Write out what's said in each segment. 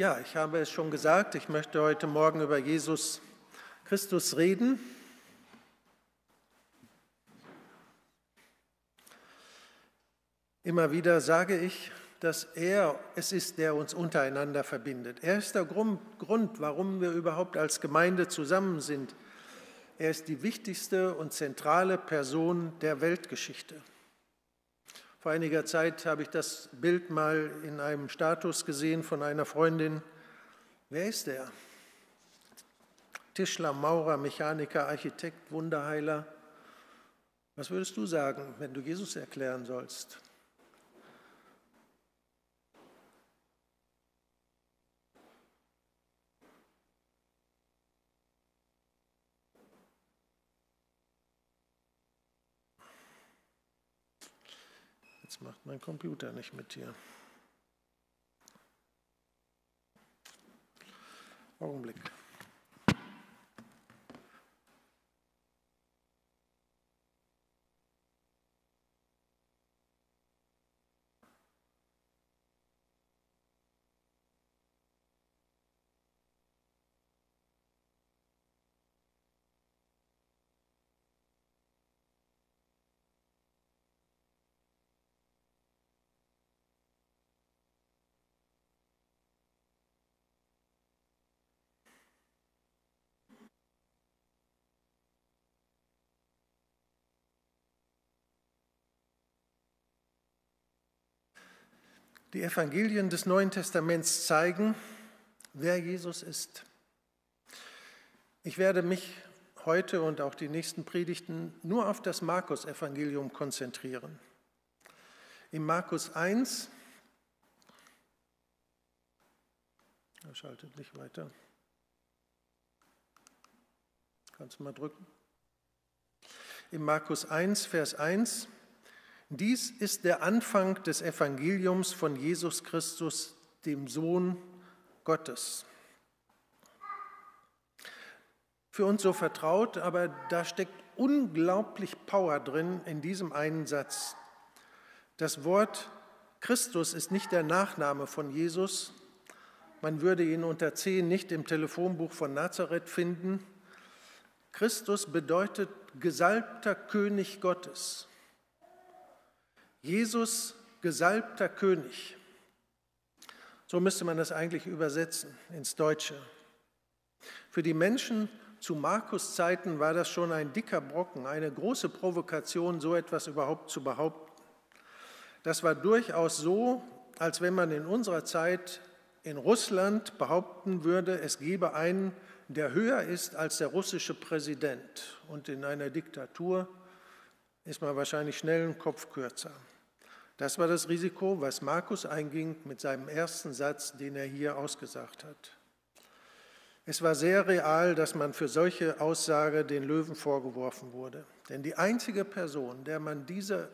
Ja, ich habe es schon gesagt, ich möchte heute Morgen über Jesus Christus reden. Immer wieder sage ich, dass er es ist, der uns untereinander verbindet. Er ist der Grund, warum wir überhaupt als Gemeinde zusammen sind. Er ist die wichtigste und zentrale Person der Weltgeschichte. Vor einiger Zeit habe ich das Bild mal in einem Status gesehen von einer Freundin. Wer ist er? Tischler, Maurer, Mechaniker, Architekt, Wunderheiler. Was würdest du sagen, wenn du Jesus erklären sollst? Macht mein Computer nicht mit hier. Augenblick. Die Evangelien des Neuen Testaments zeigen, wer Jesus ist. Ich werde mich heute und auch die nächsten Predigten nur auf das Markus-Evangelium konzentrieren. In Markus 1, er schaltet nicht weiter, kannst du mal drücken. In Markus 1, Vers 1 dies ist der Anfang des Evangeliums von Jesus Christus, dem Sohn Gottes. Für uns so vertraut, aber da steckt unglaublich Power drin in diesem einen Satz. Das Wort Christus ist nicht der Nachname von Jesus. Man würde ihn unter C nicht im Telefonbuch von Nazareth finden. Christus bedeutet gesalbter König Gottes. Jesus, gesalbter König. So müsste man das eigentlich übersetzen ins Deutsche. Für die Menschen zu Markus Zeiten war das schon ein dicker Brocken, eine große Provokation, so etwas überhaupt zu behaupten. Das war durchaus so, als wenn man in unserer Zeit in Russland behaupten würde, es gebe einen, der höher ist als der russische Präsident. Und in einer Diktatur ist man wahrscheinlich schnell einen Kopf kürzer. Das war das Risiko, was Markus einging mit seinem ersten Satz, den er hier ausgesagt hat. Es war sehr real, dass man für solche Aussage den Löwen vorgeworfen wurde. Denn die einzige Person, der man diese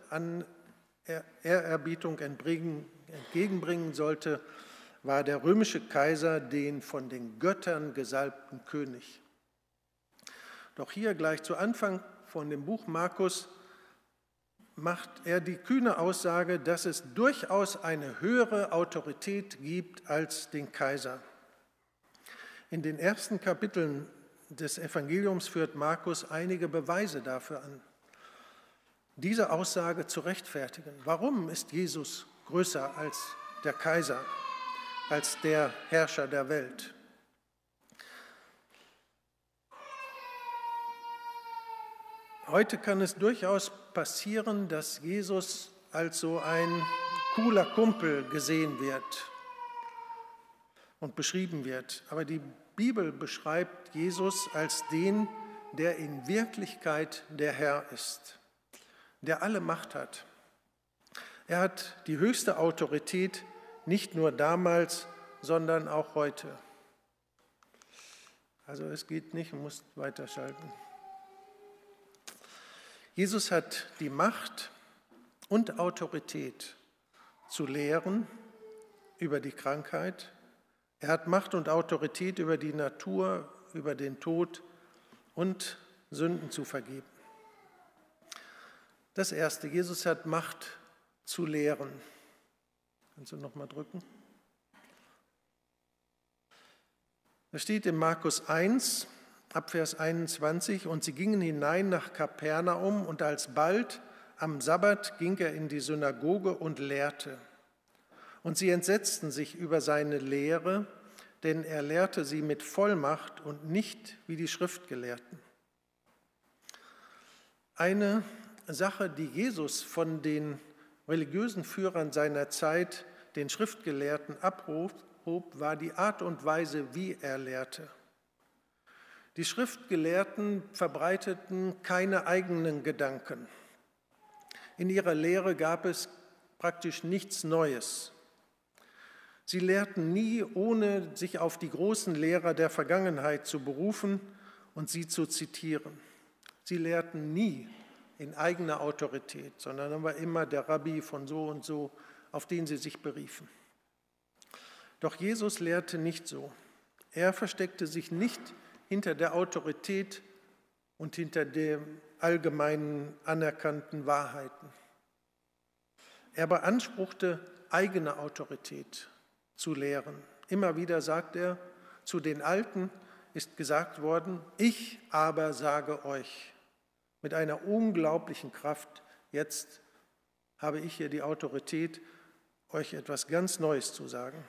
Ehrerbietung entgegenbringen sollte, war der römische Kaiser, den von den Göttern gesalbten König. Doch hier gleich zu Anfang von dem Buch Markus macht er die kühne Aussage, dass es durchaus eine höhere Autorität gibt als den Kaiser. In den ersten Kapiteln des Evangeliums führt Markus einige Beweise dafür an, diese Aussage zu rechtfertigen. Warum ist Jesus größer als der Kaiser, als der Herrscher der Welt? Heute kann es durchaus passieren, dass Jesus als so ein cooler Kumpel gesehen wird und beschrieben wird. Aber die Bibel beschreibt Jesus als den, der in Wirklichkeit der Herr ist, der alle Macht hat. Er hat die höchste Autorität nicht nur damals, sondern auch heute. Also es geht nicht, du musst weiterschalten. Jesus hat die Macht und Autorität zu lehren über die Krankheit. Er hat Macht und Autorität über die Natur, über den Tod und Sünden zu vergeben. Das Erste, Jesus hat Macht zu lehren. Kannst du noch mal drücken? Es steht in Markus 1, Abvers 21, und sie gingen hinein nach Kapernaum und alsbald am Sabbat ging er in die Synagoge und lehrte. Und sie entsetzten sich über seine Lehre, denn er lehrte sie mit Vollmacht und nicht wie die Schriftgelehrten. Eine Sache, die Jesus von den religiösen Führern seiner Zeit, den Schriftgelehrten, abhob, war die Art und Weise, wie er lehrte. Die Schriftgelehrten verbreiteten keine eigenen Gedanken. In ihrer Lehre gab es praktisch nichts Neues. Sie lehrten nie, ohne sich auf die großen Lehrer der Vergangenheit zu berufen und sie zu zitieren. Sie lehrten nie in eigener Autorität, sondern war immer der Rabbi von so und so, auf den sie sich beriefen. Doch Jesus lehrte nicht so. Er versteckte sich nicht hinter der Autorität und hinter den allgemeinen anerkannten Wahrheiten. Er beanspruchte eigene Autorität zu lehren. Immer wieder sagt er, zu den Alten ist gesagt worden, ich aber sage euch mit einer unglaublichen Kraft, jetzt habe ich hier die Autorität, euch etwas ganz Neues zu sagen.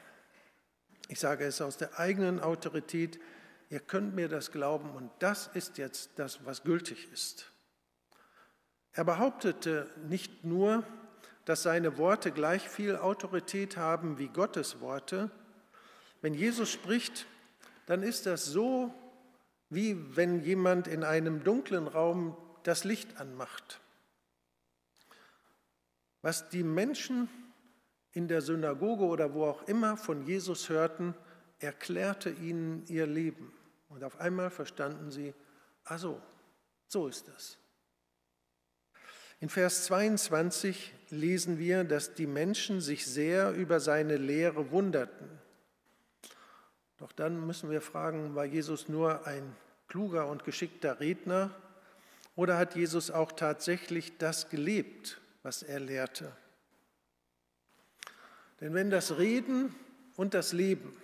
Ich sage es aus der eigenen Autorität, ihr könnt mir das glauben und das ist jetzt das, was gültig ist. Er behauptete nicht nur, dass seine Worte gleich viel Autorität haben wie Gottes Worte. Wenn Jesus spricht, dann ist das so, wie wenn jemand in einem dunklen Raum das Licht anmacht. Was die Menschen in der Synagoge oder wo auch immer von Jesus hörten, erklärte ihnen ihr Leben. Und auf einmal verstanden sie, ach so, so ist das. In Vers 22 lesen wir, dass die Menschen sich sehr über seine Lehre wunderten. Doch dann müssen wir fragen, war Jesus nur ein kluger und geschickter Redner oder hat Jesus auch tatsächlich das gelebt, was er lehrte? Denn wenn das Reden und das Leben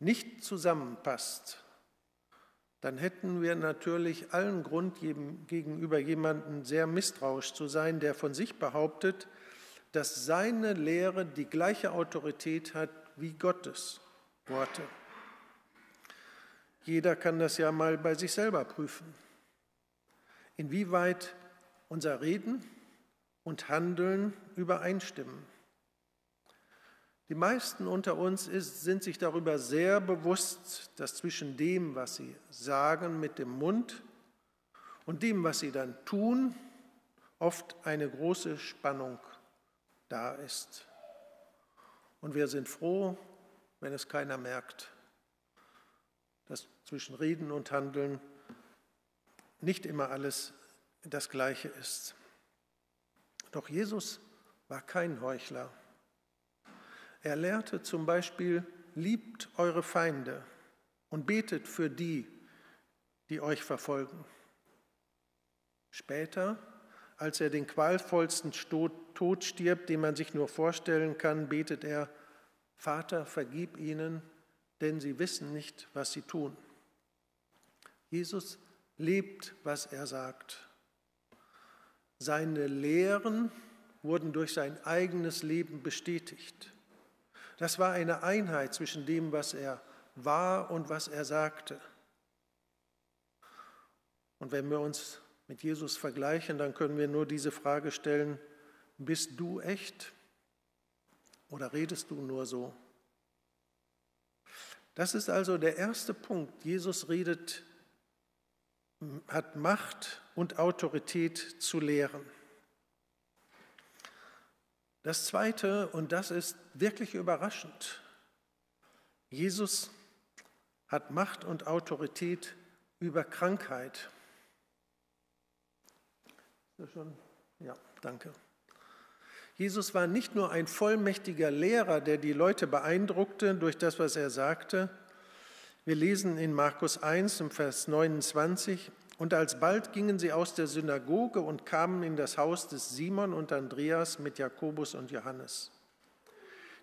nicht zusammenpasst, dann hätten wir natürlich allen Grund gegenüber jemandem sehr misstrauisch zu sein, der von sich behauptet, dass seine Lehre die gleiche Autorität hat wie Gottes Worte. Jeder kann das ja mal bei sich selber prüfen. Inwieweit unser Reden und Handeln übereinstimmen. Die meisten unter uns ist, sind sich darüber sehr bewusst, dass zwischen dem, was sie sagen mit dem Mund und dem, was sie dann tun, oft eine große Spannung da ist. Und wir sind froh, wenn es keiner merkt, dass zwischen Reden und Handeln nicht immer alles das Gleiche ist. Doch Jesus war kein Heuchler. Er lehrte zum Beispiel, liebt eure Feinde und betet für die, die euch verfolgen. Später, als er den qualvollsten Tod stirbt, den man sich nur vorstellen kann, betet er, Vater, vergib ihnen, denn sie wissen nicht, was sie tun. Jesus lebt, was er sagt. Seine Lehren wurden durch sein eigenes Leben bestätigt. Das war eine Einheit zwischen dem, was er war und was er sagte. Und wenn wir uns mit Jesus vergleichen, dann können wir nur diese Frage stellen, bist du echt oder redest du nur so? Das ist also der erste Punkt. Jesus redet, hat Macht und Autorität zu lehren. Das Zweite, und das ist wirklich überraschend, Jesus hat Macht und Autorität über Krankheit. Ja, danke. Jesus war nicht nur ein vollmächtiger Lehrer, der die Leute beeindruckte durch das, was er sagte. Wir lesen in Markus 1 im Vers 29, und alsbald gingen sie aus der Synagoge und kamen in das Haus des Simon und Andreas mit Jakobus und Johannes.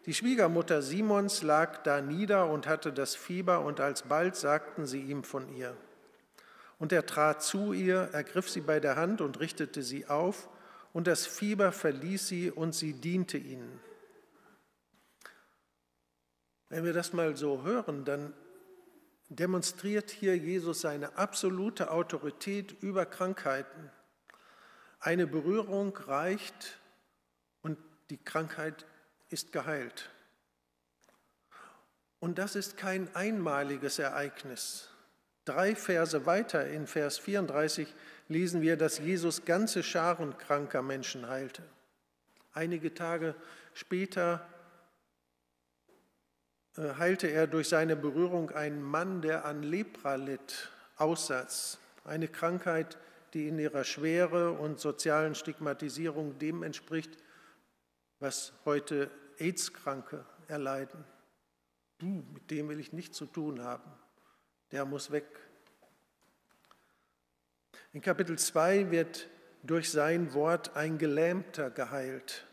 Die Schwiegermutter Simons lag da nieder und hatte das Fieber, und alsbald sagten sie ihm von ihr. Und er trat zu ihr, ergriff sie bei der Hand und richtete sie auf, und das Fieber verließ sie und sie diente ihnen. Wenn wir das mal so hören, dann demonstriert hier Jesus seine absolute Autorität über Krankheiten. Eine Berührung reicht und die Krankheit ist geheilt. Und das ist kein einmaliges Ereignis. Drei Verse weiter in Vers 34 lesen wir, dass Jesus ganze Scharen kranker Menschen heilte. Einige Tage später heilte er durch seine Berührung einen Mann, der an Lepra litt, Aussatz, eine Krankheit, die in ihrer Schwere und sozialen Stigmatisierung dem entspricht, was heute AIDS-Kranke erleiden. Du, mit dem will ich nichts zu tun haben. Der muss weg. In Kapitel 2 wird durch sein Wort ein Gelähmter geheilt.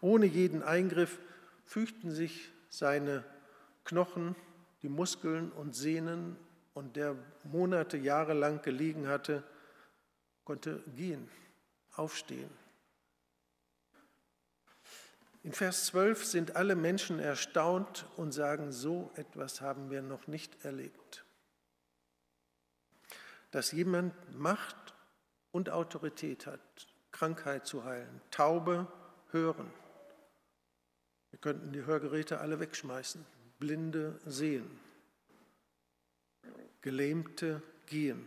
Ohne jeden Eingriff fügten sich seine Knochen, die Muskeln und Sehnen und der Monate, Jahre lang gelegen hatte, konnte gehen, aufstehen. In Vers 12 sind alle Menschen erstaunt und sagen, so etwas haben wir noch nicht erlebt. Dass jemand Macht und Autorität hat, Krankheit zu heilen, Taube hören. Wir könnten die Hörgeräte alle wegschmeißen, Blinde sehen, Gelähmte gehen.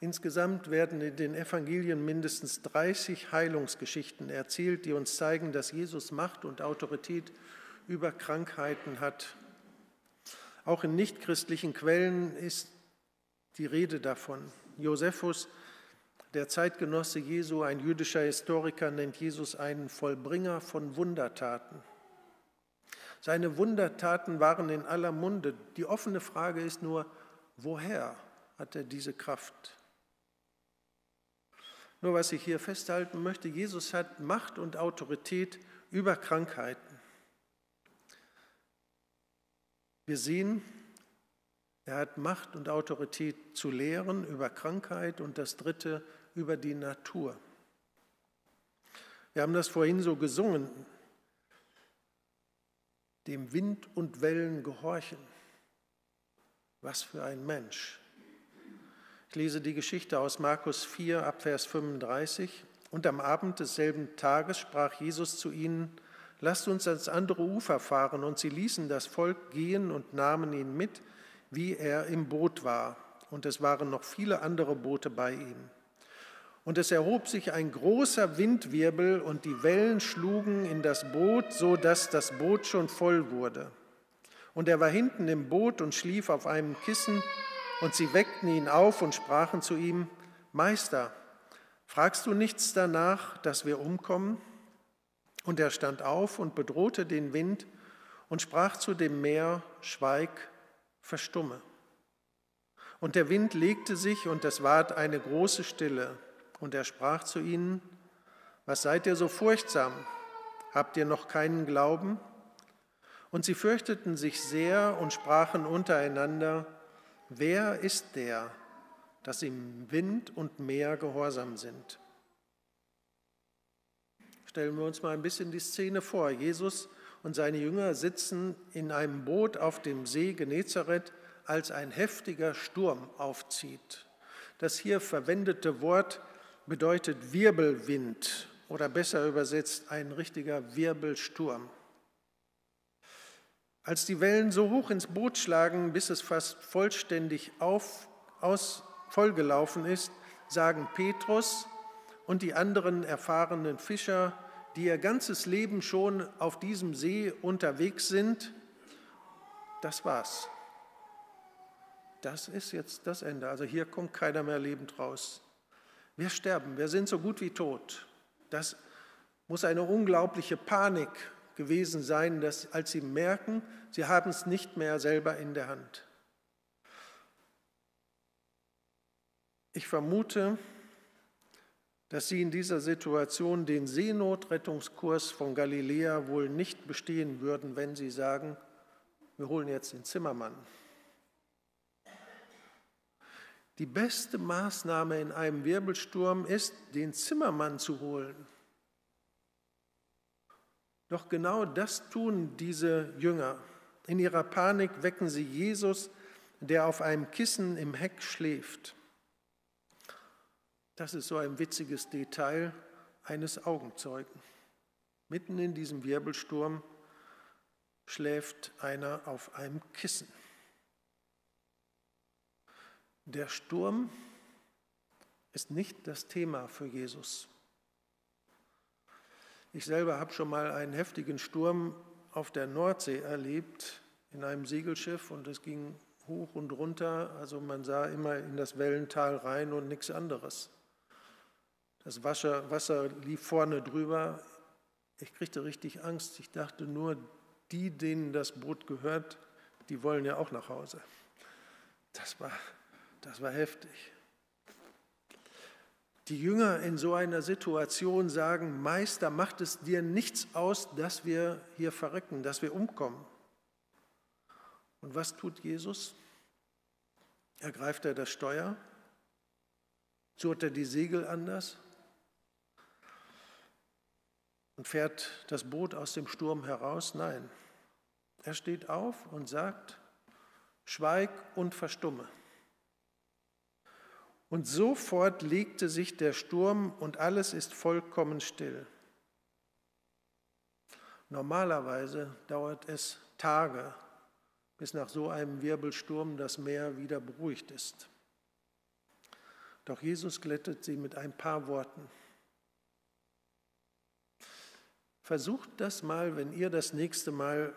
Insgesamt werden in den Evangelien mindestens 30 Heilungsgeschichten erzählt, die uns zeigen, dass Jesus Macht und Autorität über Krankheiten hat. Auch in nichtchristlichen Quellen ist die Rede davon. Josephus, der Zeitgenosse Jesu, ein jüdischer Historiker, nennt Jesus einen Vollbringer von Wundertaten. Seine Wundertaten waren in aller Munde. Die offene Frage ist nur, woher hat er diese Kraft? Nur was ich hier festhalten möchte, Jesus hat Macht und Autorität über Krankheiten. Wir sehen, er hat Macht und Autorität zu lehren über Krankheit und das dritte über die Natur. Wir haben das vorhin so gesungen, dem Wind und Wellen gehorchen. Was für ein Mensch. Ich lese die Geschichte aus Markus 4 ab Vers 35. Und am Abend desselben Tages sprach Jesus zu ihnen, lasst uns ans andere Ufer fahren. Und sie ließen das Volk gehen und nahmen ihn mit, wie er im Boot war. Und es waren noch viele andere Boote bei ihm. Und es erhob sich ein großer Windwirbel und die Wellen schlugen in das Boot, so dass das Boot schon voll wurde. Und er war hinten im Boot und schlief auf einem Kissen und sie weckten ihn auf und sprachen zu ihm, Meister, fragst du nichts danach, dass wir umkommen? Und er stand auf und bedrohte den Wind und sprach zu dem Meer, Schweig, verstumme. Und der Wind legte sich und es ward eine große Stille. Und er sprach zu ihnen, was seid ihr so furchtsam? Habt ihr noch keinen Glauben? Und sie fürchteten sich sehr und sprachen untereinander, Wer ist der, dass ihm Wind und Meer gehorsam sind? Stellen wir uns mal ein bisschen die Szene vor. Jesus und seine Jünger sitzen in einem Boot auf dem See Genezareth, als ein heftiger Sturm aufzieht. Das hier verwendete Wort bedeutet Wirbelwind oder besser übersetzt ein richtiger Wirbelsturm. Als die Wellen so hoch ins Boot schlagen, bis es fast vollständig auf, aus, vollgelaufen ist, sagen Petrus und die anderen erfahrenen Fischer, die ihr ganzes Leben schon auf diesem See unterwegs sind, das war's. Das ist jetzt das Ende. Also hier kommt keiner mehr lebend raus. Wir sterben, wir sind so gut wie tot. Das muss eine unglaubliche Panik gewesen sein, dass, als sie merken, sie haben es nicht mehr selber in der Hand. Ich vermute, dass sie in dieser Situation den Seenotrettungskurs von Galiläa wohl nicht bestehen würden, wenn sie sagen, wir holen jetzt den Zimmermann. Die beste Maßnahme in einem Wirbelsturm ist, den Zimmermann zu holen. Doch genau das tun diese Jünger. In ihrer Panik wecken sie Jesus, der auf einem Kissen im Heck schläft. Das ist so ein witziges Detail eines Augenzeugen. Mitten in diesem Wirbelsturm schläft einer auf einem Kissen. Der Sturm ist nicht das Thema für Jesus. Ich selber habe schon mal einen heftigen Sturm auf der Nordsee erlebt in einem Segelschiff und es ging hoch und runter, also man sah immer in das Wellental rein und nichts anderes. Das Wasser, Wasser lief vorne drüber. Ich kriegte richtig Angst. Ich dachte nur, die, denen das Boot gehört, die wollen ja auch nach Hause. Das war, das war heftig. Die Jünger in so einer Situation sagen, Meister, macht es dir nichts aus, dass wir hier verrecken, dass wir umkommen. Und was tut Jesus? Ergreift er das Steuer? Zurt er die Segel anders? Und fährt das Boot aus dem Sturm heraus? Nein. Er steht auf und sagt, schweig und verstumme. Und sofort legte sich der Sturm und alles ist vollkommen still. Normalerweise dauert es Tage, bis nach so einem Wirbelsturm das Meer wieder beruhigt ist. Doch Jesus glättet sie mit ein paar Worten. Versucht das mal, wenn ihr das nächste Mal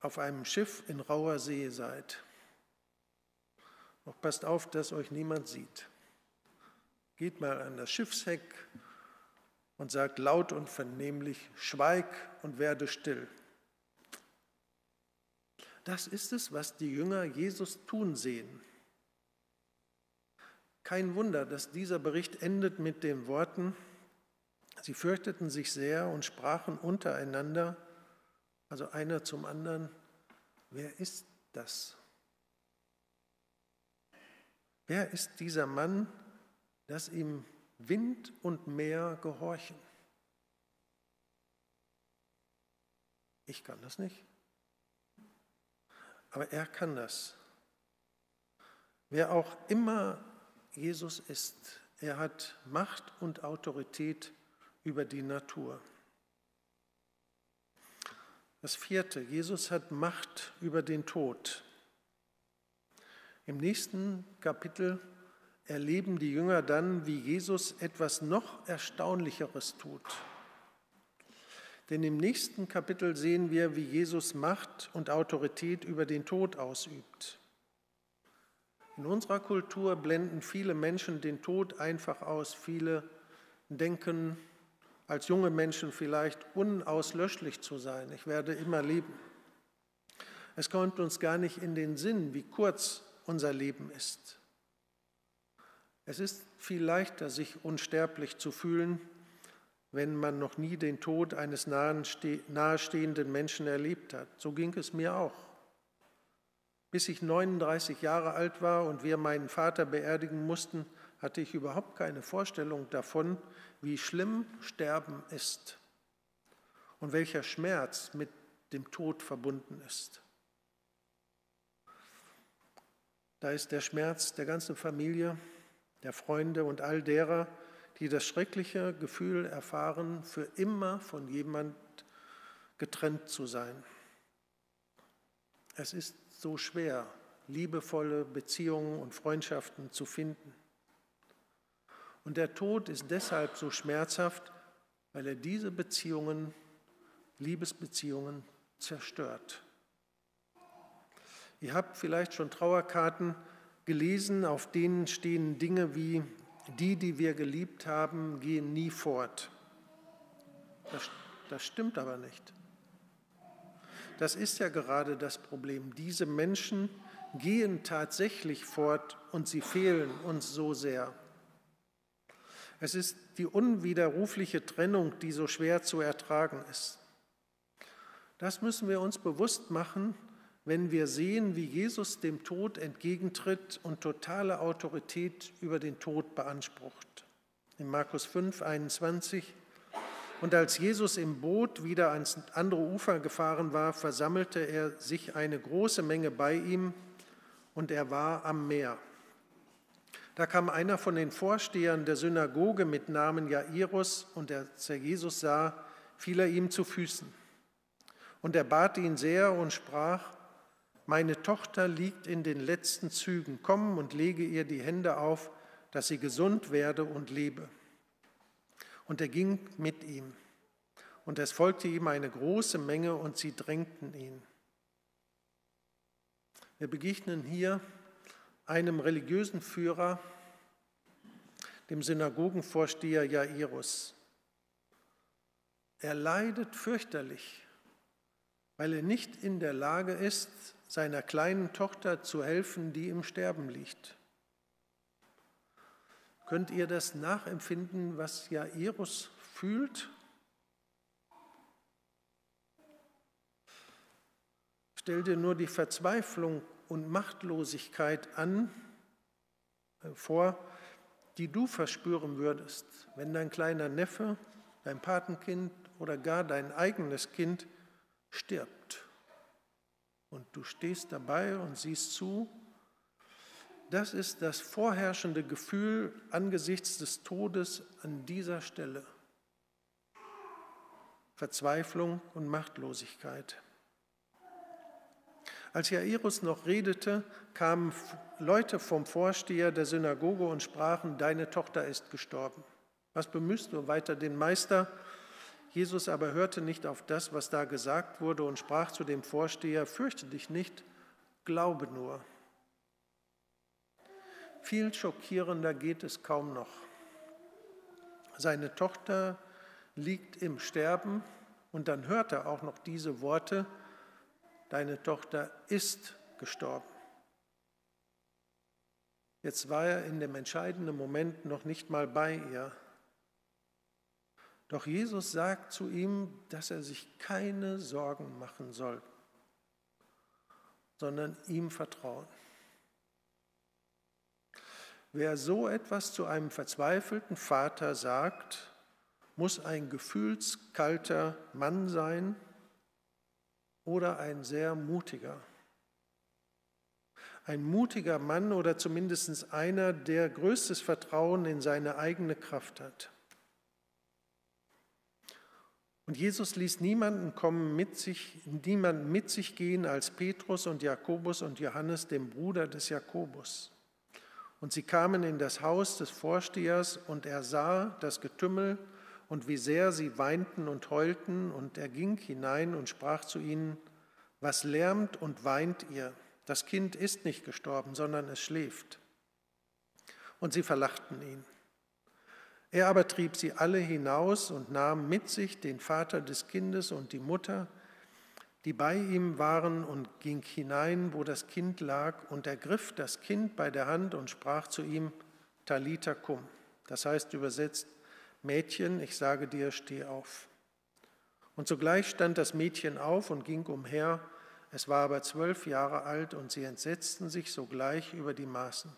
auf einem Schiff in rauer See seid. Doch passt auf, dass euch niemand sieht. Geht mal an das Schiffsheck und sagt laut und vernehmlich, schweig und werde still. Das ist es, was die Jünger Jesus tun sehen. Kein Wunder, dass dieser Bericht endet mit den Worten, sie fürchteten sich sehr und sprachen untereinander, also einer zum anderen, wer ist das? Wer ist dieser Mann, dass ihm Wind und Meer gehorchen? Ich kann das nicht. Aber er kann das. Wer auch immer Jesus ist, er hat Macht und Autorität über die Natur. Das vierte, Jesus hat Macht über den Tod. Im nächsten Kapitel erleben die Jünger dann, wie Jesus etwas noch Erstaunlicheres tut. Denn im nächsten Kapitel sehen wir, wie Jesus Macht und Autorität über den Tod ausübt. In unserer Kultur blenden viele Menschen den Tod einfach aus. Viele denken, als junge Menschen vielleicht unauslöschlich zu sein. Ich werde immer leben. Es kommt uns gar nicht in den Sinn, wie kurz unser Leben ist. Es ist viel leichter, sich unsterblich zu fühlen, wenn man noch nie den Tod eines nahestehenden Menschen erlebt hat. So ging es mir auch. Bis ich 39 Jahre alt war und wir meinen Vater beerdigen mussten, hatte ich überhaupt keine Vorstellung davon, wie schlimm Sterben ist und welcher Schmerz mit dem Tod verbunden ist. Da ist der Schmerz der ganzen Familie, der Freunde und all derer, die das schreckliche Gefühl erfahren, für immer von jemand getrennt zu sein. Es ist so schwer, liebevolle Beziehungen und Freundschaften zu finden. Und der Tod ist deshalb so schmerzhaft, weil er diese Beziehungen, Liebesbeziehungen zerstört. Ihr habt vielleicht schon Trauerkarten gelesen, auf denen stehen Dinge wie, die, die wir geliebt haben, gehen nie fort. Das, das stimmt aber nicht. Das ist ja gerade das Problem. Diese Menschen gehen tatsächlich fort und sie fehlen uns so sehr. Es ist die unwiderrufliche Trennung, die so schwer zu ertragen ist. Das müssen wir uns bewusst machen, wenn wir sehen, wie Jesus dem Tod entgegentritt und totale Autorität über den Tod beansprucht. In Markus 5, 21. Und als Jesus im Boot wieder ans andere Ufer gefahren war, versammelte er sich eine große Menge bei ihm und er war am Meer. Da kam einer von den Vorstehern der Synagoge mit Namen Jairus und als er Jesus sah, fiel er ihm zu Füßen. Und er bat ihn sehr und sprach, meine Tochter liegt in den letzten Zügen, komm und lege ihr die Hände auf, dass sie gesund werde und lebe. Und er ging mit ihm. Und es folgte ihm eine große Menge und sie drängten ihn. Wir begegnen hier einem religiösen Führer, dem Synagogenvorsteher Jairus. Er leidet fürchterlich weil er nicht in der Lage ist, seiner kleinen Tochter zu helfen, die im Sterben liegt. Könnt ihr das nachempfinden, was Jairus fühlt? Stell dir nur die Verzweiflung und Machtlosigkeit an, äh, vor, die du verspüren würdest, wenn dein kleiner Neffe, dein Patenkind oder gar dein eigenes Kind stirbt. Und du stehst dabei und siehst zu. Das ist das vorherrschende Gefühl angesichts des Todes an dieser Stelle. Verzweiflung und Machtlosigkeit. Als Jairus noch redete, kamen Leute vom Vorsteher der Synagoge und sprachen, deine Tochter ist gestorben. Was bemühst du weiter den Meister? Jesus aber hörte nicht auf das, was da gesagt wurde und sprach zu dem Vorsteher, fürchte dich nicht, glaube nur. Viel schockierender geht es kaum noch. Seine Tochter liegt im Sterben und dann hört er auch noch diese Worte, deine Tochter ist gestorben. Jetzt war er in dem entscheidenden Moment noch nicht mal bei ihr. Doch Jesus sagt zu ihm, dass er sich keine Sorgen machen soll, sondern ihm vertrauen. Wer so etwas zu einem verzweifelten Vater sagt, muss ein gefühlskalter Mann sein oder ein sehr mutiger. Ein mutiger Mann oder zumindest einer, der größtes Vertrauen in seine eigene Kraft hat. Und Jesus ließ niemanden kommen mit sich, niemanden mit sich gehen als Petrus und Jakobus und Johannes, dem Bruder des Jakobus. Und sie kamen in das Haus des Vorstehers und er sah das Getümmel und wie sehr sie weinten und heulten und er ging hinein und sprach zu ihnen, was lärmt und weint ihr? Das Kind ist nicht gestorben, sondern es schläft. Und sie verlachten ihn. Er aber trieb sie alle hinaus und nahm mit sich den Vater des Kindes und die Mutter, die bei ihm waren, und ging hinein, wo das Kind lag, und ergriff das Kind bei der Hand und sprach zu ihm, Talita cum. Das heißt übersetzt, Mädchen, ich sage dir, steh auf. Und sogleich stand das Mädchen auf und ging umher. Es war aber zwölf Jahre alt, und sie entsetzten sich sogleich über die Maßen.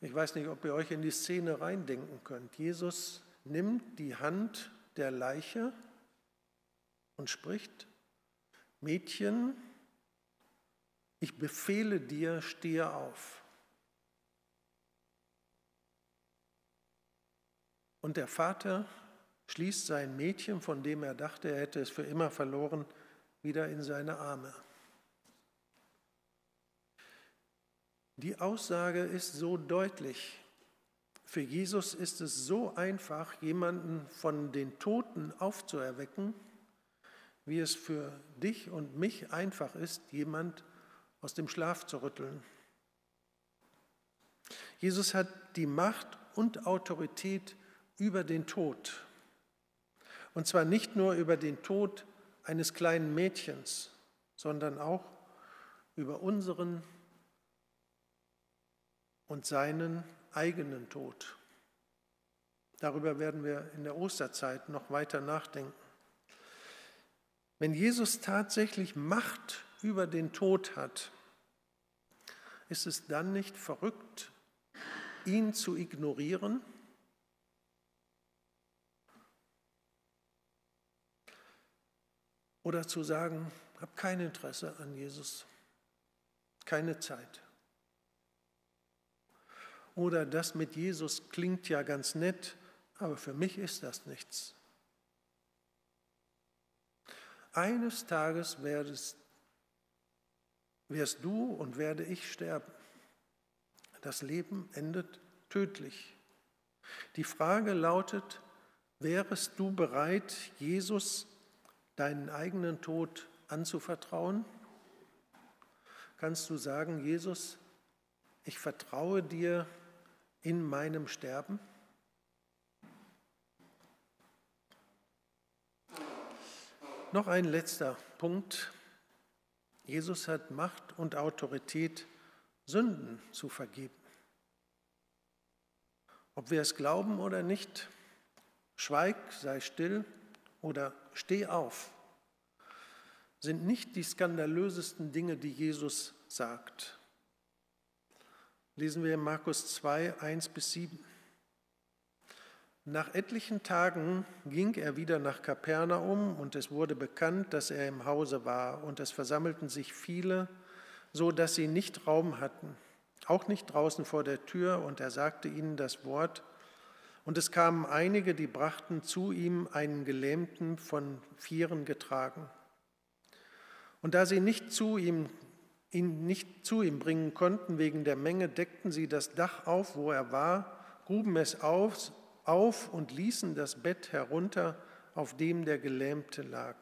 Ich weiß nicht, ob ihr euch in die Szene reindenken könnt. Jesus nimmt die Hand der Leiche und spricht, Mädchen, ich befehle dir, stehe auf. Und der Vater schließt sein Mädchen, von dem er dachte, er hätte es für immer verloren, wieder in seine Arme. Die Aussage ist so deutlich. Für Jesus ist es so einfach, jemanden von den Toten aufzuerwecken, wie es für dich und mich einfach ist, jemand aus dem Schlaf zu rütteln. Jesus hat die Macht und Autorität über den Tod. Und zwar nicht nur über den Tod eines kleinen Mädchens, sondern auch über unseren und seinen eigenen Tod. Darüber werden wir in der Osterzeit noch weiter nachdenken. Wenn Jesus tatsächlich Macht über den Tod hat, ist es dann nicht verrückt, ihn zu ignorieren? Oder zu sagen, habe kein Interesse an Jesus, keine Zeit. Oder das mit Jesus klingt ja ganz nett, aber für mich ist das nichts. Eines Tages werdest, wirst du und werde ich sterben. Das Leben endet tödlich. Die Frage lautet, wärest du bereit, Jesus deinen eigenen Tod anzuvertrauen? Kannst du sagen, Jesus, ich vertraue dir in meinem Sterben? Noch ein letzter Punkt. Jesus hat Macht und Autorität, Sünden zu vergeben. Ob wir es glauben oder nicht, schweig, sei still oder steh auf, sind nicht die skandalösesten Dinge, die Jesus sagt. Lesen wir in Markus 2, 1 bis 7. Nach etlichen Tagen ging er wieder nach Kapernaum und es wurde bekannt, dass er im Hause war und es versammelten sich viele, so dass sie nicht Raum hatten, auch nicht draußen vor der Tür und er sagte ihnen das Wort und es kamen einige, die brachten zu ihm einen Gelähmten von Vieren getragen. Und da sie nicht zu ihm, ihn nicht zu ihm bringen konnten wegen der Menge, deckten sie das Dach auf, wo er war, gruben es auf auf und ließen das Bett herunter, auf dem der Gelähmte lag.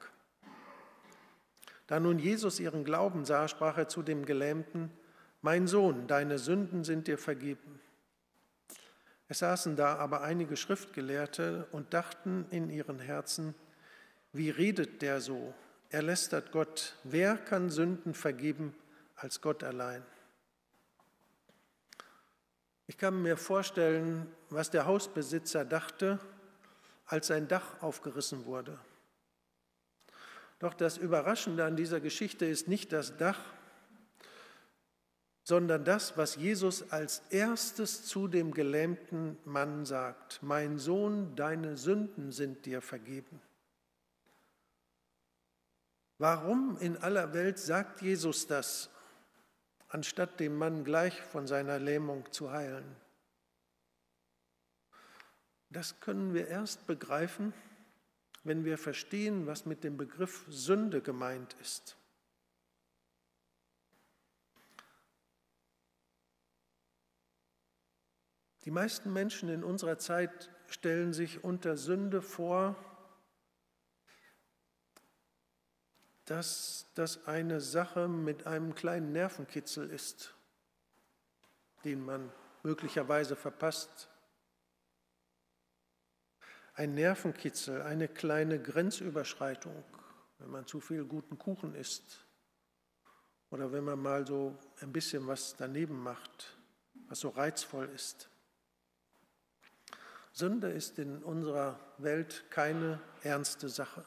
Da nun Jesus ihren Glauben sah, sprach er zu dem Gelähmten, Mein Sohn, deine Sünden sind dir vergeben. Es saßen da aber einige Schriftgelehrte und dachten in ihren Herzen, wie redet der so? Er lästert Gott. Wer kann Sünden vergeben als Gott allein? Ich kann mir vorstellen, was der Hausbesitzer dachte, als sein Dach aufgerissen wurde. Doch das Überraschende an dieser Geschichte ist nicht das Dach, sondern das, was Jesus als erstes zu dem gelähmten Mann sagt. Mein Sohn, deine Sünden sind dir vergeben. Warum in aller Welt sagt Jesus das? Anstatt den Mann gleich von seiner Lähmung zu heilen. Das können wir erst begreifen, wenn wir verstehen, was mit dem Begriff Sünde gemeint ist. Die meisten Menschen in unserer Zeit stellen sich unter Sünde vor, dass das eine Sache mit einem kleinen Nervenkitzel ist, den man möglicherweise verpasst. Ein Nervenkitzel, eine kleine Grenzüberschreitung, wenn man zu viel guten Kuchen isst oder wenn man mal so ein bisschen was daneben macht, was so reizvoll ist. Sünde ist in unserer Welt keine ernste Sache.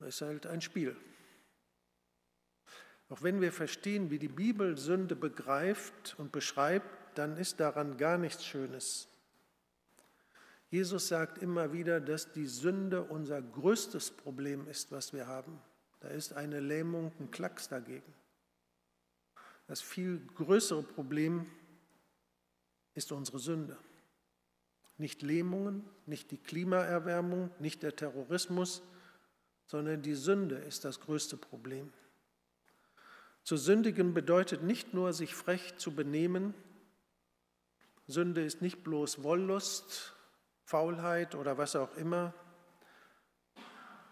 Es ist halt ein Spiel. Auch wenn wir verstehen, wie die Bibel Sünde begreift und beschreibt, dann ist daran gar nichts Schönes. Jesus sagt immer wieder, dass die Sünde unser größtes Problem ist, was wir haben. Da ist eine Lähmung, ein Klacks dagegen. Das viel größere Problem ist unsere Sünde. Nicht Lähmungen, nicht die Klimaerwärmung, nicht der Terrorismus, sondern die Sünde ist das größte Problem. Zu sündigen bedeutet nicht nur, sich frech zu benehmen. Sünde ist nicht bloß Wollust, Faulheit oder was auch immer.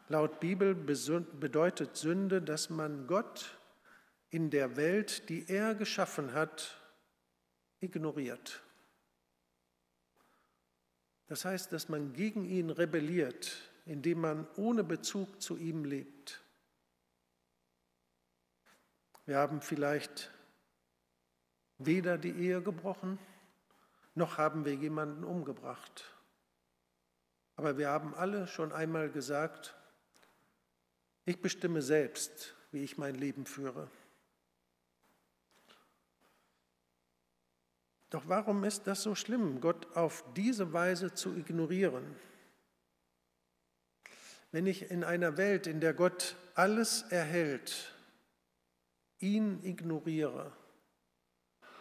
Laut Bibel bedeutet Sünde, dass man Gott in der Welt, die er geschaffen hat, ignoriert. Das heißt, dass man gegen ihn rebelliert, indem man ohne Bezug zu ihm lebt. Wir haben vielleicht weder die Ehe gebrochen, noch haben wir jemanden umgebracht. Aber wir haben alle schon einmal gesagt, ich bestimme selbst, wie ich mein Leben führe. Doch warum ist das so schlimm, Gott auf diese Weise zu ignorieren? Wenn ich in einer Welt, in der Gott alles erhält, ihn ignoriere,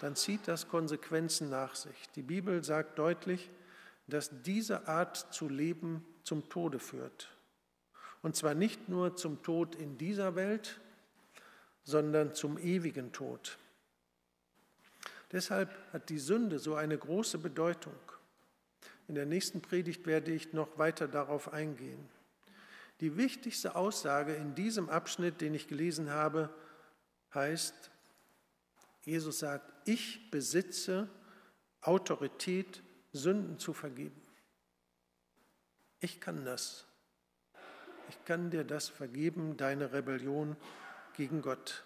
dann zieht das Konsequenzen nach sich. Die Bibel sagt deutlich, dass diese Art zu leben zum Tode führt. Und zwar nicht nur zum Tod in dieser Welt, sondern zum ewigen Tod. Deshalb hat die Sünde so eine große Bedeutung. In der nächsten Predigt werde ich noch weiter darauf eingehen. Die wichtigste Aussage in diesem Abschnitt, den ich gelesen habe, heißt, Jesus sagt, ich besitze Autorität, Sünden zu vergeben. Ich kann das. Ich kann dir das vergeben, deine Rebellion gegen Gott.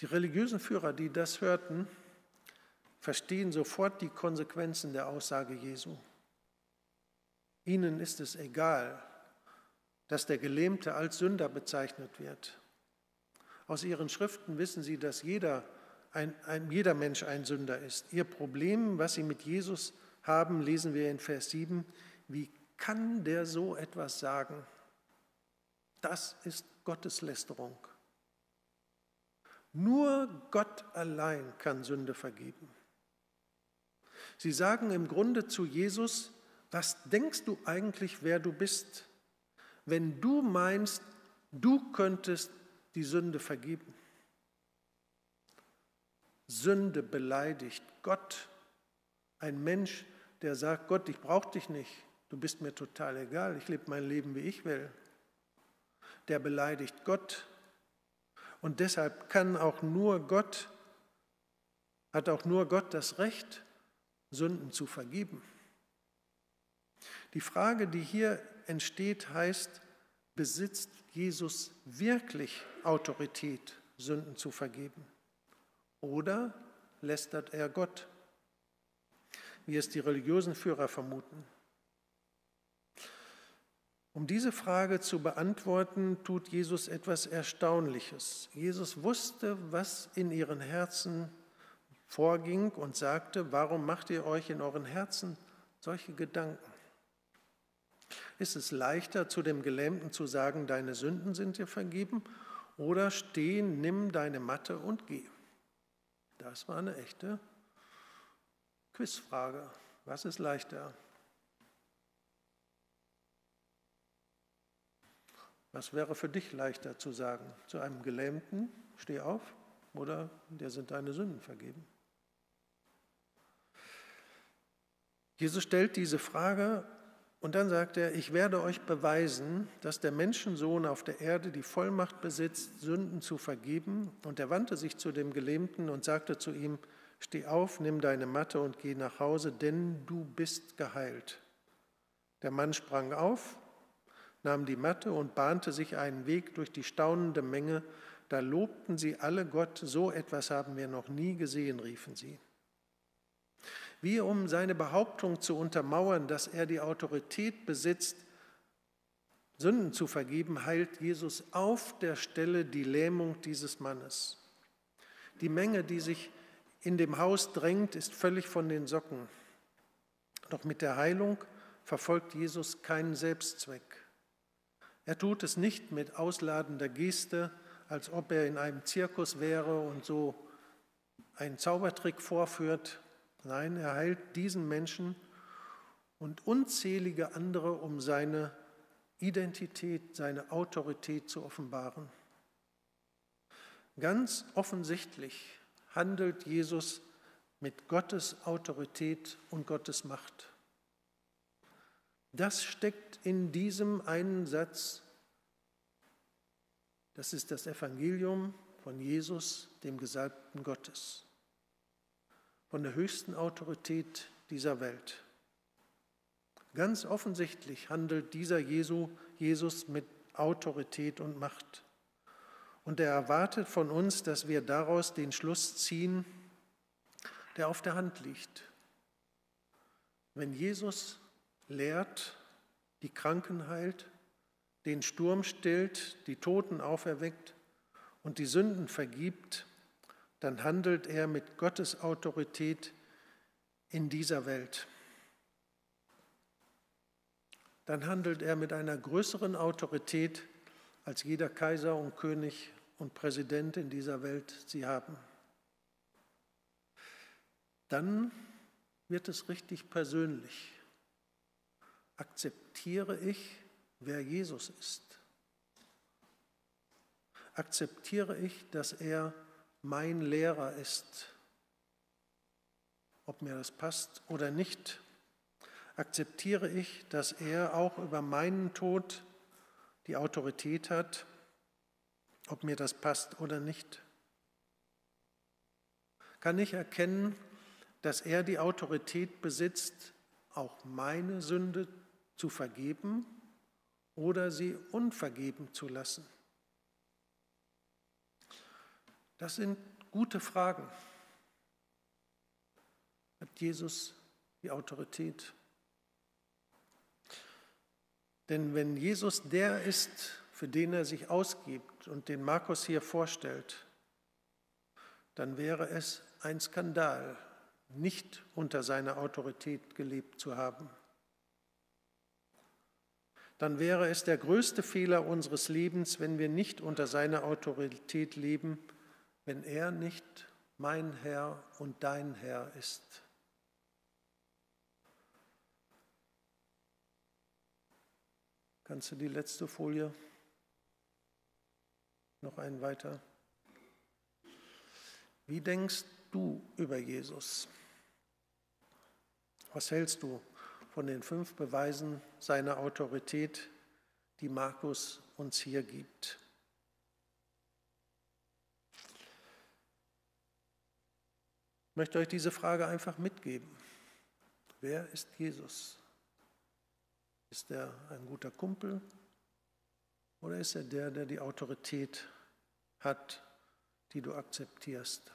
Die religiösen Führer, die das hörten, verstehen sofort die Konsequenzen der Aussage Jesu. Ihnen ist es egal, dass der Gelähmte als Sünder bezeichnet wird. Aus ihren Schriften wissen sie, dass jeder, ein, ein, jeder Mensch ein Sünder ist. Ihr Problem, was sie mit Jesus haben, lesen wir in Vers 7. Wie kann der so etwas sagen? Das ist Gotteslästerung. Nur Gott allein kann Sünde vergeben. Sie sagen im Grunde zu Jesus, was denkst du eigentlich, wer du bist, wenn du meinst, du könntest die Sünde vergeben? Sünde beleidigt Gott. Ein Mensch, der sagt, Gott, ich brauche dich nicht, du bist mir total egal, ich lebe mein Leben, wie ich will. Der beleidigt Gott. Und deshalb kann auch nur Gott, hat auch nur Gott das Recht, Sünden zu vergeben. Die Frage, die hier entsteht, heißt, besitzt Jesus wirklich Autorität, Sünden zu vergeben? Oder lästert er Gott, wie es die religiösen Führer vermuten? Um diese Frage zu beantworten, tut Jesus etwas Erstaunliches. Jesus wusste, was in ihren Herzen vorging und sagte, warum macht ihr euch in euren Herzen solche Gedanken? Ist es leichter, zu dem Gelähmten zu sagen, deine Sünden sind dir vergeben, oder steh, nimm deine Matte und geh? Das war eine echte Quizfrage. Was ist leichter? Was wäre für dich leichter zu sagen? Zu einem Gelähmten, steh auf, oder dir sind deine Sünden vergeben? Jesus stellt diese Frage und dann sagt er, ich werde euch beweisen, dass der Menschensohn auf der Erde die Vollmacht besitzt, Sünden zu vergeben. Und er wandte sich zu dem Gelähmten und sagte zu ihm, steh auf, nimm deine Matte und geh nach Hause, denn du bist geheilt. Der Mann sprang auf, nahm die Matte und bahnte sich einen Weg durch die staunende Menge. Da lobten sie alle Gott, so etwas haben wir noch nie gesehen, riefen sie. Wie um seine Behauptung zu untermauern, dass er die Autorität besitzt, Sünden zu vergeben, heilt Jesus auf der Stelle die Lähmung dieses Mannes. Die Menge, die sich in dem Haus drängt, ist völlig von den Socken. Doch mit der Heilung verfolgt Jesus keinen Selbstzweck. Er tut es nicht mit ausladender Geste, als ob er in einem Zirkus wäre und so einen Zaubertrick vorführt, Nein, er heilt diesen Menschen und unzählige andere, um seine Identität, seine Autorität zu offenbaren. Ganz offensichtlich handelt Jesus mit Gottes Autorität und Gottes Macht. Das steckt in diesem einen Satz. Das ist das Evangelium von Jesus, dem Gesalbten Gottes von der höchsten Autorität dieser Welt. Ganz offensichtlich handelt dieser Jesu, Jesus mit Autorität und Macht. Und er erwartet von uns, dass wir daraus den Schluss ziehen, der auf der Hand liegt. Wenn Jesus lehrt, die Kranken heilt, den Sturm stillt, die Toten auferweckt und die Sünden vergibt, dann handelt er mit Gottes Autorität in dieser Welt. Dann handelt er mit einer größeren Autorität, als jeder Kaiser und König und Präsident in dieser Welt sie haben. Dann wird es richtig persönlich. Akzeptiere ich, wer Jesus ist? Akzeptiere ich, dass er mein Lehrer ist? Ob mir das passt oder nicht, akzeptiere ich, dass er auch über meinen Tod die Autorität hat, ob mir das passt oder nicht? Kann ich erkennen, dass er die Autorität besitzt, auch meine Sünde zu vergeben oder sie unvergeben zu lassen? Das sind gute Fragen. Hat Jesus die Autorität? Denn wenn Jesus der ist, für den er sich ausgibt und den Markus hier vorstellt, dann wäre es ein Skandal, nicht unter seiner Autorität gelebt zu haben. Dann wäre es der größte Fehler unseres Lebens, wenn wir nicht unter seiner Autorität leben, wenn er nicht mein Herr und dein Herr ist. Kannst du die letzte Folie noch einen weiter? Wie denkst du über Jesus? Was hältst du von den fünf Beweisen seiner Autorität, die Markus uns hier gibt? Ich möchte euch diese Frage einfach mitgeben. Wer ist Jesus? Ist er ein guter Kumpel oder ist er der, der die Autorität hat, die du akzeptierst?